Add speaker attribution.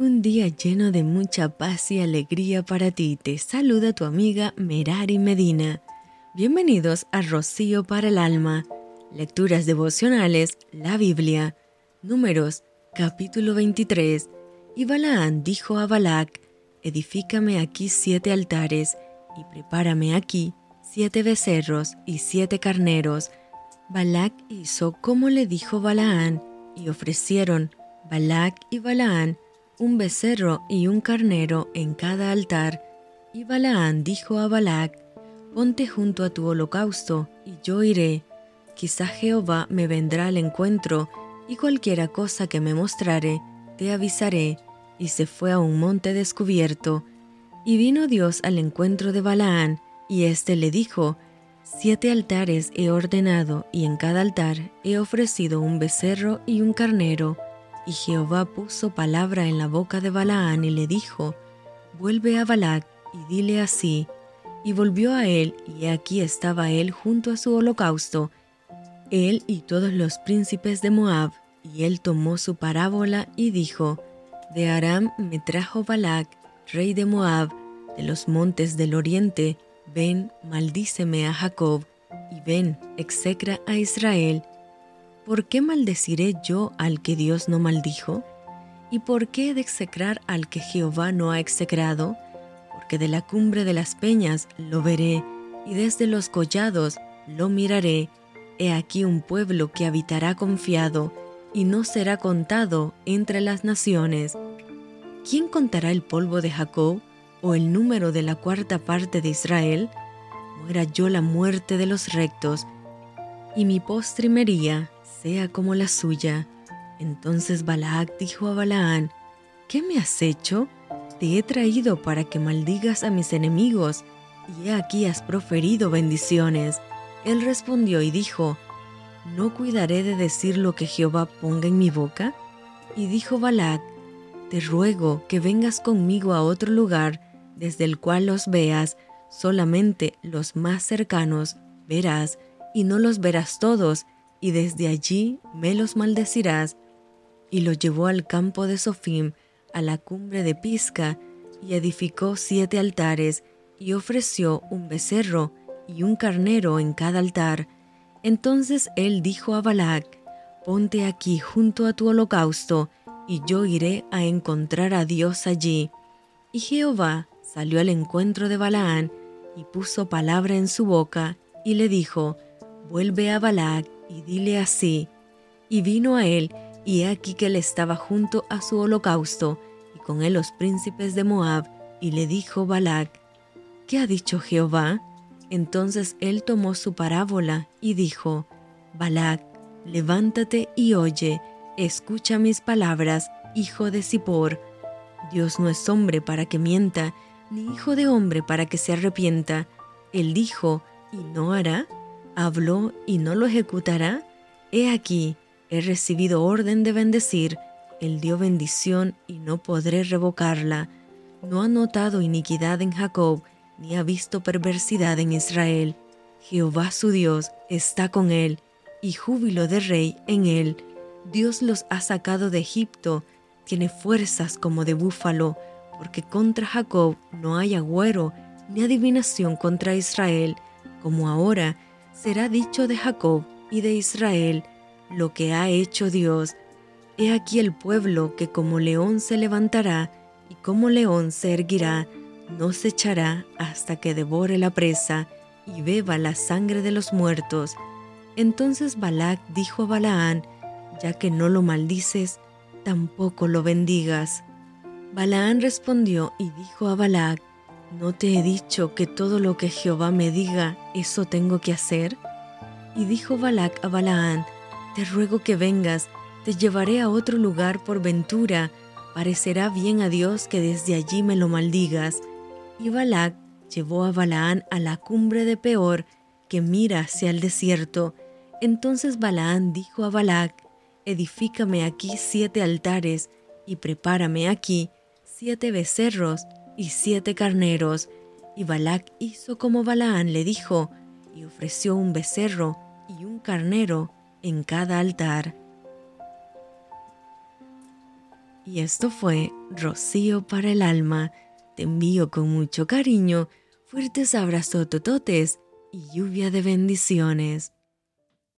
Speaker 1: Un día lleno de mucha paz y alegría para ti. Te saluda tu amiga Merari Medina. Bienvenidos a Rocío para el Alma. Lecturas devocionales, la Biblia. Números, capítulo 23. Y Balaán dijo a Balac, Edifícame aquí siete altares, y prepárame aquí siete becerros y siete carneros. Balac hizo como le dijo Balaán, y ofrecieron Balac y Balaán un becerro y un carnero en cada altar. Y Balaán dijo a Balac, Ponte junto a tu holocausto, y yo iré. Quizá Jehová me vendrá al encuentro, y cualquiera cosa que me mostrare, te avisaré. Y se fue a un monte descubierto. Y vino Dios al encuentro de Balaán, y éste le dijo, Siete altares he ordenado, y en cada altar he ofrecido un becerro y un carnero y Jehová puso palabra en la boca de Balaán y le dijo, Vuelve a Balac y dile así. Y volvió a él, y aquí estaba él junto a su holocausto, él y todos los príncipes de Moab. Y él tomó su parábola y dijo, De Aram me trajo Balac, rey de Moab, de los montes del oriente, ven, maldíceme a Jacob, y ven, execra a Israel, ¿por qué maldeciré yo al que Dios no maldijo? ¿Y por qué he de execrar al que Jehová no ha execrado? Porque de la cumbre de las peñas lo veré, y desde los collados lo miraré. He aquí un pueblo que habitará confiado, y no será contado entre las naciones. ¿Quién contará el polvo de Jacob, o el número de la cuarta parte de Israel? Muera yo la muerte de los rectos, y mi postrimería sea como la suya. Entonces Balac dijo a Balaán, ¿qué me has hecho? Te he traído para que maldigas a mis enemigos, y he aquí has proferido bendiciones. Él respondió y dijo, ¿no cuidaré de decir lo que Jehová ponga en mi boca? Y dijo Balac, te ruego que vengas conmigo a otro lugar, desde el cual los veas, solamente los más cercanos verás, y no los verás todos, y desde allí me los maldecirás. Y lo llevó al campo de Sofim, a la cumbre de Pisca, y edificó siete altares, y ofreció un becerro y un carnero en cada altar. Entonces él dijo a Balac, Ponte aquí junto a tu holocausto, y yo iré a encontrar a Dios allí. Y Jehová salió al encuentro de Balaán, y puso palabra en su boca, y le dijo, Vuelve a Balac y dile así. Y vino a él, y he aquí que él estaba junto a su holocausto, y con él los príncipes de Moab, y le dijo Balac, ¿qué ha dicho Jehová? Entonces él tomó su parábola y dijo, Balac, levántate y oye, escucha mis palabras, hijo de Zippor. Dios no es hombre para que mienta, ni hijo de hombre para que se arrepienta. Él dijo, ¿y no hará? Habló y no lo ejecutará? He aquí, he recibido orden de bendecir, él dio bendición y no podré revocarla. No ha notado iniquidad en Jacob, ni ha visto perversidad en Israel. Jehová su Dios está con él, y júbilo de rey en él. Dios los ha sacado de Egipto, tiene fuerzas como de búfalo, porque contra Jacob no hay agüero, ni adivinación contra Israel, como ahora será dicho de Jacob y de Israel lo que ha hecho Dios. He aquí el pueblo que como león se levantará y como león se erguirá, no se echará hasta que devore la presa y beba la sangre de los muertos. Entonces Balac dijo a Balaán, ya que no lo maldices, tampoco lo bendigas. Balaán respondió y dijo a Balac, ¿No te he dicho que todo lo que Jehová me diga, eso tengo que hacer? Y dijo Balac a Balaán, Te ruego que vengas, te llevaré a otro lugar por ventura, parecerá bien a Dios que desde allí me lo maldigas. Y Balac llevó a Balaán a la cumbre de Peor, que mira hacia el desierto. Entonces Balaán dijo a Balac, Edifícame aquí siete altares, y prepárame aquí siete becerros, y siete carneros. Y Balac hizo como Balaán le dijo, y ofreció un becerro y un carnero en cada altar. Y esto fue Rocío para el alma. Te envío con mucho cariño, fuertes abrazos tototes y lluvia de bendiciones.